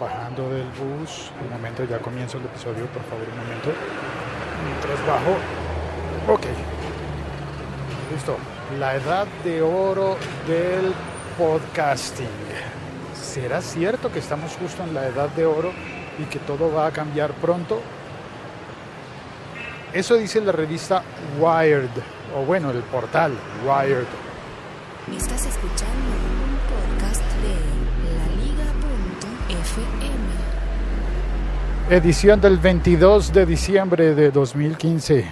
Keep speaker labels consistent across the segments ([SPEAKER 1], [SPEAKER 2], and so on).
[SPEAKER 1] bajando del bus. Un momento, ya comienzo el episodio, por favor, un momento. Mientras bajo. Ok. Listo. La edad de oro del podcasting. ¿Será cierto que estamos justo en la edad de oro y que todo va a cambiar pronto? Eso dice la revista Wired, o bueno, el portal Wired.
[SPEAKER 2] Estás escuchando
[SPEAKER 1] Edición del 22 de diciembre de 2015.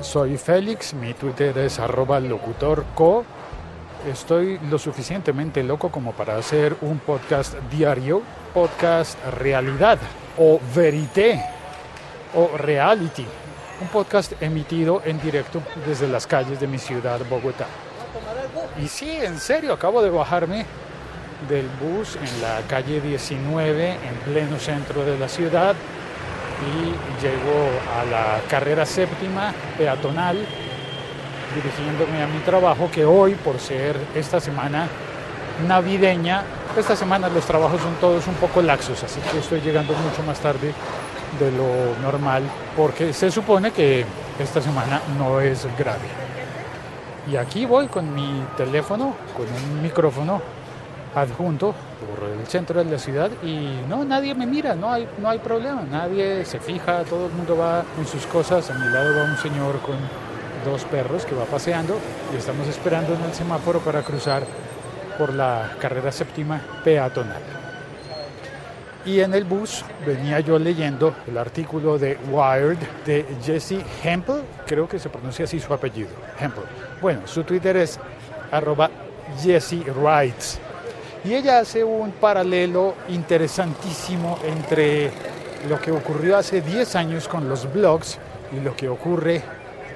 [SPEAKER 1] Soy Félix, mi Twitter es arroba locutorco. Estoy lo suficientemente loco como para hacer un podcast diario, podcast realidad o verité o reality, un podcast emitido en directo desde las calles de mi ciudad, Bogotá. Y sí, en serio, acabo de bajarme del bus en la calle 19, en pleno centro de la ciudad, y llego a la carrera séptima peatonal, dirigiéndome a mi trabajo, que hoy, por ser esta semana navideña, esta semana los trabajos son todos un poco laxos, así que estoy llegando mucho más tarde de lo normal, porque se supone que esta semana no es grave. Y aquí voy con mi teléfono, con un micrófono adjunto por el centro de la ciudad y no, nadie me mira, no hay, no hay problema, nadie se fija, todo el mundo va en sus cosas, a mi lado va un señor con dos perros que va paseando y estamos esperando en el semáforo para cruzar por la carrera séptima peatonal. Y en el bus venía yo leyendo el artículo de Wired de Jesse Hempel, creo que se pronuncia así su apellido, Hempel. Bueno, su Twitter es arroba Jesse. Y ella hace un paralelo interesantísimo entre lo que ocurrió hace 10 años con los blogs y lo que ocurre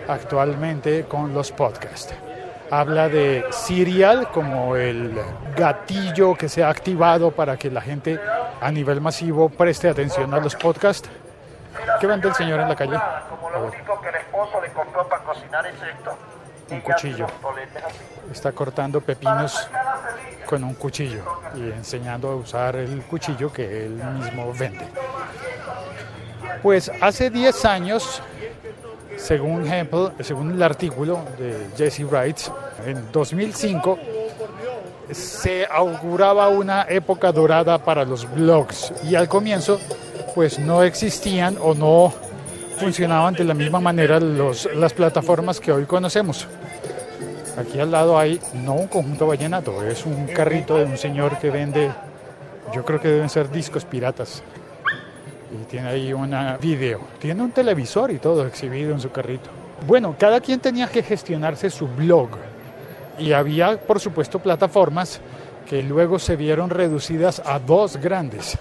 [SPEAKER 1] actualmente con los podcasts. Habla de Serial como el gatillo que se ha activado para que la gente a nivel masivo preste atención a los podcasts. ¿Qué vende el señor en la calle?
[SPEAKER 3] Como lo único que el esposo le compró para cocinar es esto.
[SPEAKER 1] Un cuchillo. Está cortando pepinos con un cuchillo y enseñando a usar el cuchillo que él mismo vende. Pues hace 10 años, según Hempel, según el artículo de Jesse Wright, en 2005 se auguraba una época dorada para los blogs y al comienzo pues no existían o no funcionaban de la misma manera los, las plataformas que hoy conocemos. Aquí al lado hay no un conjunto vallenato, es un carrito de un señor que vende, yo creo que deben ser discos piratas. Y tiene ahí una video, tiene un televisor y todo exhibido en su carrito. Bueno, cada quien tenía que gestionarse su blog y había, por supuesto, plataformas que luego se vieron reducidas a dos grandes,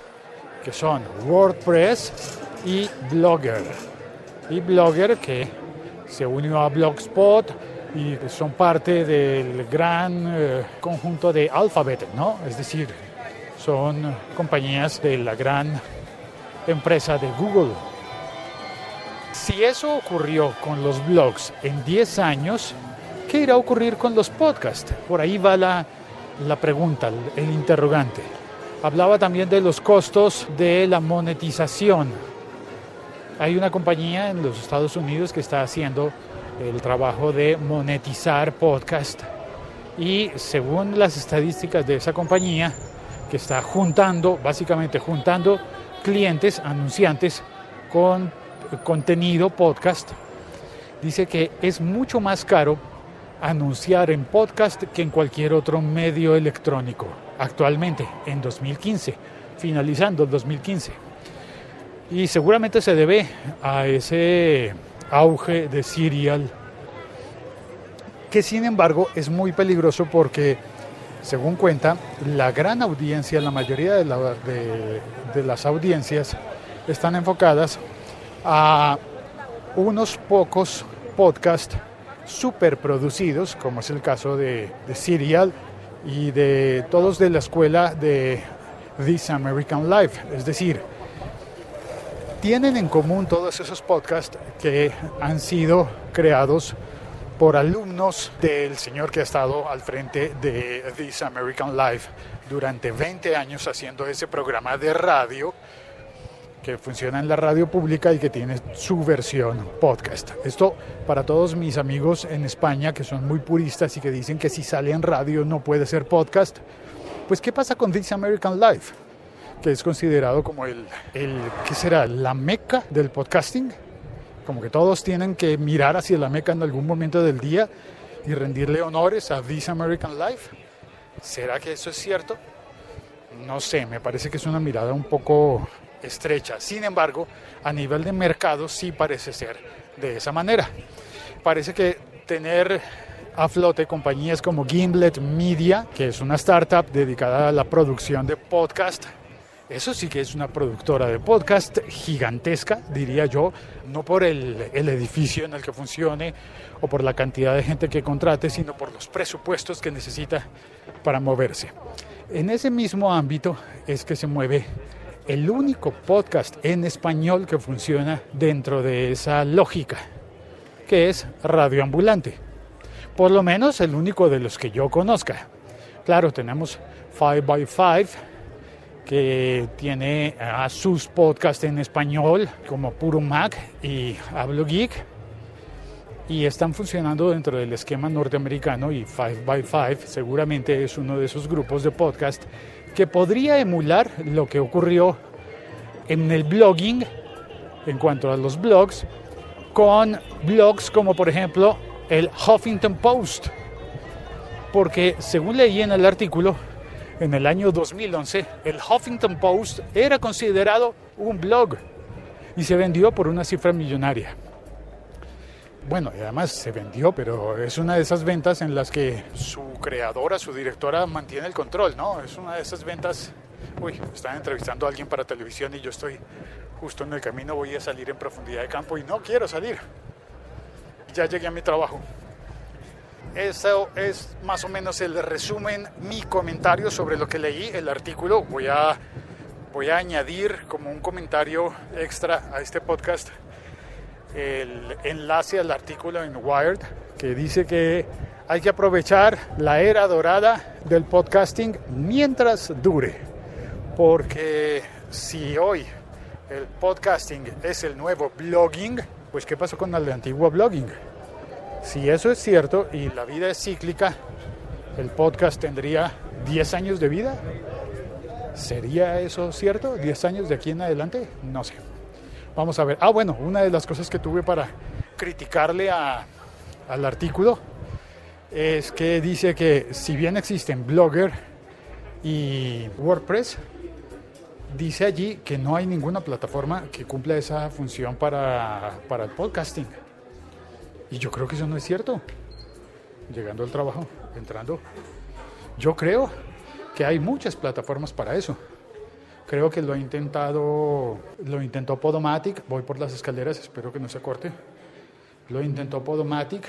[SPEAKER 1] que son WordPress y Blogger. Y Blogger que se unió a Blogspot y son parte del gran eh, conjunto de Alphabet, ¿no? Es decir, son compañías de la gran empresa de Google. Si eso ocurrió con los blogs en 10 años, ¿qué irá a ocurrir con los podcasts? Por ahí va la, la pregunta, el, interrogante. Hablaba también de los costos de la monetización. Hay una compañía en los Estados Unidos que está haciendo el trabajo de monetizar podcast y según las estadísticas de esa compañía que está juntando, básicamente juntando clientes, anunciantes con contenido podcast, dice que es mucho más caro anunciar en podcast que en cualquier otro medio electrónico actualmente en 2015, finalizando el 2015. Y seguramente se debe a ese auge de serial, que sin embargo es muy peligroso porque, según cuenta, la gran audiencia, la mayoría de, la, de, de las audiencias están enfocadas a unos pocos podcasts super producidos, como es el caso de, de Serial y de todos de la escuela de This American Life, es decir, tienen en común todos esos podcasts que han sido creados por alumnos del señor que ha estado al frente de This American Life durante 20 años haciendo ese programa de radio que funciona en la radio pública y que tiene su versión podcast. Esto para todos mis amigos en España que son muy puristas y que dicen que si sale en radio no puede ser podcast. Pues ¿qué pasa con This American Life? Que es considerado como el, el ¿qué será? La meca del podcasting. Como que todos tienen que mirar hacia la meca en algún momento del día y rendirle honores a This American Life. ¿Será que eso es cierto? No sé, me parece que es una mirada un poco estrecha. Sin embargo, a nivel de mercado sí parece ser de esa manera. Parece que tener a flote compañías como Gimlet Media, que es una startup dedicada a la producción de podcast, eso sí que es una productora de podcast gigantesca, diría yo, no por el, el, edificio en el que funcione o por la cantidad de gente que contrate, sino por los presupuestos que necesita para moverse. En ese mismo ámbito es que se mueve el único podcast en español que funciona dentro de esa lógica, que es Radio Ambulante. Por lo menos el único de los que yo conozca. Claro, tenemos 5x5, que tiene a sus podcasts en español, como Puro Mac y Hablo Geek, y están funcionando dentro del esquema norteamericano y 5x5 seguramente es uno de esos grupos de podcast que podría emular lo que ocurrió en el blogging, en cuanto a los blogs, con blogs como por ejemplo el Huffington Post. Porque según leí en el artículo, en el año 2011, el Huffington Post era considerado un blog y se vendió por una cifra millonaria. Bueno, y además se vendió, pero es una de esas ventas en las que su creadora, su directora mantiene el control, ¿no? Es una de esas ventas... Uy, están entrevistando a alguien para televisión y yo estoy justo en el camino, voy a salir en profundidad de campo y no quiero salir. Ya llegué a mi trabajo. Eso es más o menos el resumen, mi comentario sobre lo que leí, el artículo. Voy a, voy a añadir como un comentario extra a este podcast el enlace al artículo en Wired que dice que hay que aprovechar la era dorada del podcasting mientras dure. Porque si hoy el podcasting es el nuevo blogging, pues ¿qué pasó con el antiguo blogging? Si eso es cierto y la vida es cíclica, el podcast tendría 10 años de vida. ¿Sería eso cierto? ¿10 años de aquí en adelante? No sé. Vamos a ver. Ah, bueno, una de las cosas que tuve para criticarle a, al artículo es que dice que si bien existen Blogger y WordPress, dice allí que no hay ninguna plataforma que cumpla esa función para, para el podcasting. Y yo creo que eso no es cierto. Llegando al trabajo, entrando, yo creo que hay muchas plataformas para eso. Creo que lo ha intentado, lo intentó Podomatic, voy por las escaleras, espero que no se corte. Lo intentó Podomatic,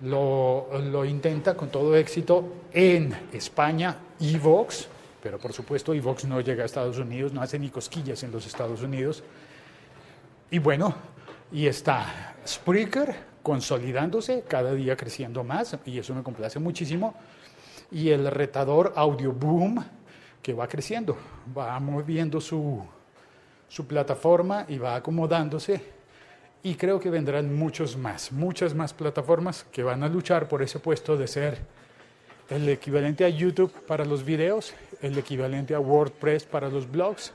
[SPEAKER 1] lo, lo intenta con todo éxito en España, Evox, pero por supuesto Evox no llega a Estados Unidos, no hace ni cosquillas en los Estados Unidos. Y bueno, y está Spreaker consolidándose, cada día creciendo más, y eso me complace muchísimo. Y el retador Audio Boom, que va creciendo, va moviendo su, su plataforma y va acomodándose. Y creo que vendrán muchos más, muchas más plataformas que van a luchar por ese puesto de ser el equivalente a YouTube para los videos, el equivalente a WordPress para los blogs.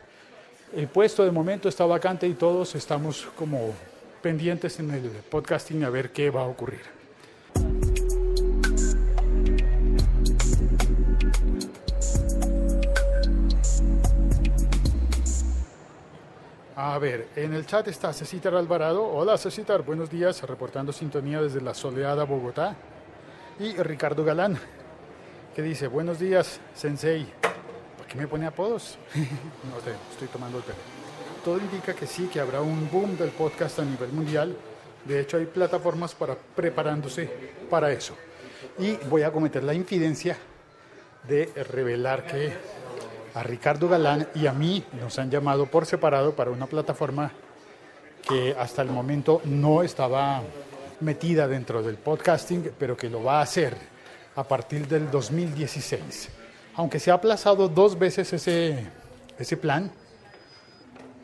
[SPEAKER 1] El puesto de momento está vacante y todos estamos como pendientes en el podcasting a ver qué va a ocurrir. A ver, en el chat está Cecitar Alvarado. Hola Cecitar, buenos días, reportando sintonía desde la soleada Bogotá. Y Ricardo Galán, que dice, buenos días, Sensei. ¿Por qué me pone apodos? no sé, estoy tomando el pelo. Todo indica que sí, que habrá un boom del podcast a nivel mundial. De hecho, hay plataformas para preparándose para eso. Y voy a cometer la infidencia de revelar que a Ricardo Galán y a mí nos han llamado por separado para una plataforma que hasta el momento no estaba metida dentro del podcasting, pero que lo va a hacer a partir del 2016. Aunque se ha aplazado dos veces ese, ese plan.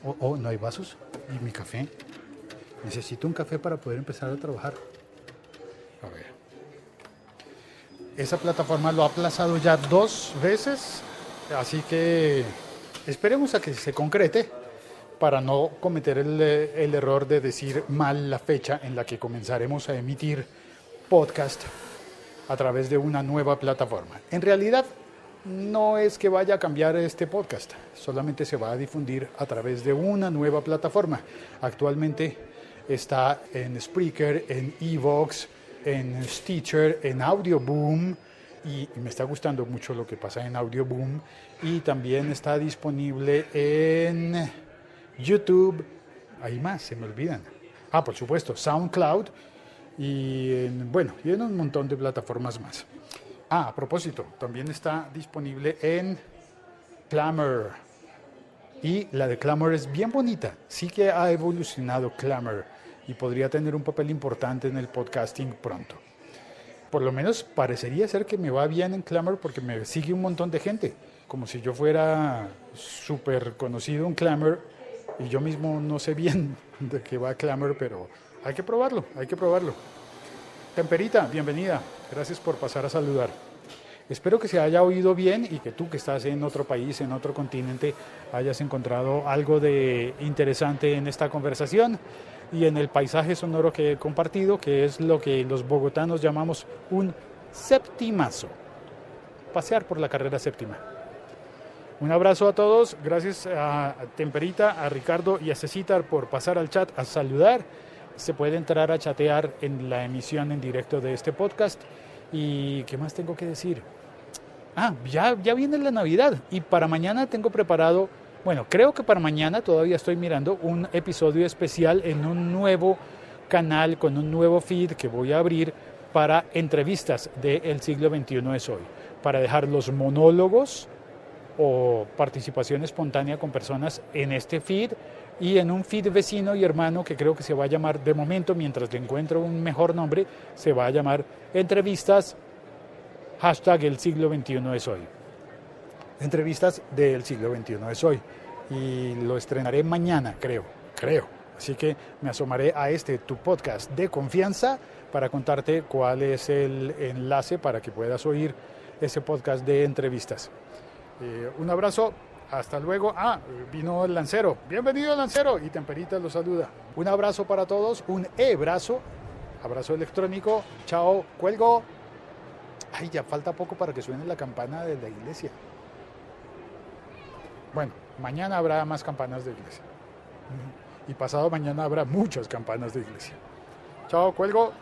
[SPEAKER 1] Oh, oh, ¿no hay vasos? ¿Y mi café? Necesito un café para poder empezar a trabajar. A ver. Esa plataforma lo ha aplazado ya dos veces, así que esperemos a que se concrete para no cometer el, el, error de decir mal la fecha en la que comenzaremos a emitir podcast a través de una nueva plataforma. En realidad, no es que vaya a cambiar este podcast, solamente se va a difundir a través de una nueva plataforma. Actualmente está en Spreaker, en Evox, en Stitcher, en Audioboom y, me está gustando mucho lo que pasa en Audioboom y también está disponible en YouTube, hay más, se me olvidan. Ah, por supuesto, SoundCloud y en, bueno, y en un montón de plataformas más. Ah, a propósito, también está disponible en Clamor. Y la de Clamor es bien bonita. Sí que ha evolucionado Clamor y podría tener un papel importante en el podcasting pronto. Por lo menos parecería ser que me va bien en Clamor porque me sigue un montón de gente. Como si yo fuera súper conocido en Clamor y yo mismo no sé bien de qué va Clamor, pero hay que probarlo, hay que probarlo. Temperita, bienvenida. Gracias por pasar a saludar. Espero que se haya oído bien y que tú que estás en otro país, en otro continente, hayas encontrado algo de interesante en esta conversación y en el paisaje sonoro que he compartido, que es lo que los bogotanos llamamos un septimazo. Pasear por la carrera séptima. Un abrazo a todos, gracias a Temperita, a Ricardo y a Cecitar por pasar al chat a saludar. Se puede entrar a chatear en la emisión en directo de este podcast. ¿Y qué más tengo que decir? Ah, ya, ya viene la Navidad y para mañana tengo preparado, bueno, creo que para mañana todavía estoy mirando un episodio especial en un nuevo canal con un nuevo feed que voy a abrir para entrevistas del siglo XXI es hoy, para dejar los monólogos o participación espontánea con personas en este feed y en un feed vecino y hermano que creo que se va a llamar de momento, mientras le encuentro un mejor nombre, se va a llamar entrevistas hashtag el siglo XXI es hoy. Entrevistas del siglo XXI es hoy. Y lo estrenaré mañana, creo, creo. Así que me asomaré a este tu podcast de confianza para contarte cuál es el enlace para que puedas oír ese podcast de entrevistas. Eh, un abrazo, hasta luego. Ah, vino el lancero. Bienvenido lancero y Temperita lo saluda. Un abrazo para todos, un e-brazo, abrazo electrónico. Chao, cuelgo. Ay, ya falta poco para que suene la campana de la iglesia. Bueno, mañana habrá más campanas de iglesia. Y pasado mañana habrá muchas campanas de iglesia. Chao, cuelgo.